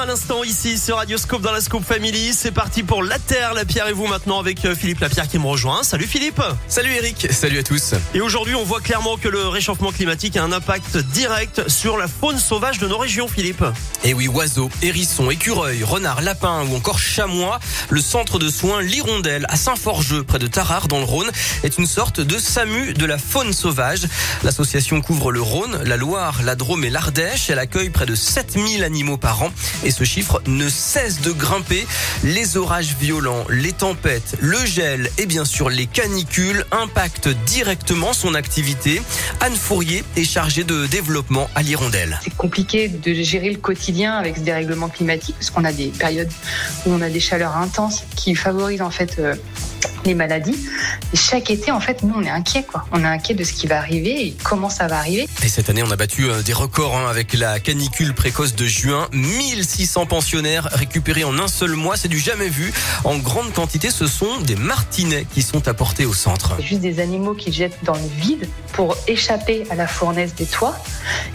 à l'instant ici sur Radioscope dans la Scope Family. C'est parti pour La Terre, la Pierre et vous maintenant avec euh, Philippe Lapierre qui me rejoint. Salut Philippe Salut Eric, salut à tous Et aujourd'hui on voit clairement que le réchauffement climatique a un impact direct sur la faune sauvage de nos régions Philippe. Et eh oui, oiseaux, hérissons, écureuils, renards, lapins ou encore chamois, le centre de soins L'Hirondelle à Saint-Forgeux près de Tarare dans le Rhône est une sorte de SAMU de la faune sauvage. L'association couvre le Rhône, la Loire, la Drôme et l'Ardèche. Elle accueille près de 7000 animaux par an et ce chiffre ne cesse de grimper. Les orages violents, les tempêtes, le gel et bien sûr les canicules impactent directement son activité. Anne Fourier est chargée de développement à l'Hirondelle. C'est compliqué de gérer le quotidien avec ce dérèglement climatique parce qu'on a des périodes où on a des chaleurs intenses qui favorisent en fait euh, les maladies. Et chaque été, en fait, nous, on est inquiet, quoi. On est inquiet de ce qui va arriver et comment ça va arriver. Et cette année, on a battu euh, des records hein, avec la canicule précoce de juin. 1600 pensionnaires récupérés en un seul mois, c'est du jamais vu. En grande quantité, ce sont des martinets qui sont apportés au centre. Juste des animaux qui jettent dans le vide pour échapper à la fournaise des toits.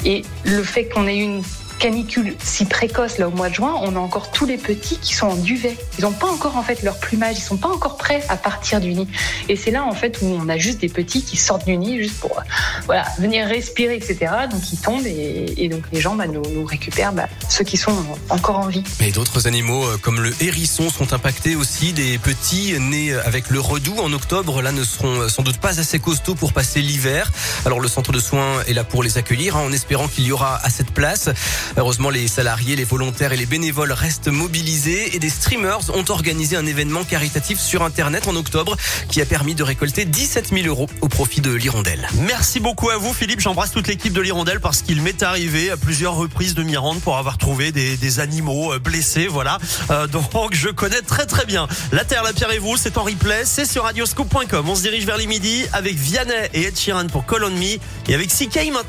Et le fait qu'on ait une canicule si précoce là au mois de juin, on a encore tous les petits qui sont en duvet. Ils n'ont pas encore en fait leur plumage, ils sont pas encore prêts à partir du nid. Et c'est là en fait où on a juste des petits qui sortent du nid juste pour voilà venir respirer etc. Donc ils tombent et, donc les gens bah, nous, récupèrent bah, ceux qui sont encore en vie. Mais d'autres animaux euh, comme le hérisson sont impactés aussi. Des petits nés avec le redoux en octobre là ne seront euh, sans doute pas assez costauds pour passer l'hiver. Alors le centre de soins est là pour les accueillir hein, en espérant qu'il y aura assez de place. Heureusement, les salariés, les volontaires et les bénévoles restent mobilisés et des streamers ont organisé un événement caritatif sur Internet en octobre qui a permis de récolter 17 000 euros au profit de l'Hirondelle. Merci beaucoup à vous, Philippe. J'embrasse toute l'équipe de l'Hirondelle parce qu'il m'est arrivé à plusieurs reprises de m'y rendre pour avoir trouvé des, animaux euh, blessés. Voilà. Euh, donc, je connais très très bien. La Terre, la Pierre et vous, c'est en replay. C'est sur radioscope.com. On se dirige vers les midi avec Vianney et Ed Sheeran pour Call on Me et avec CK maintenant.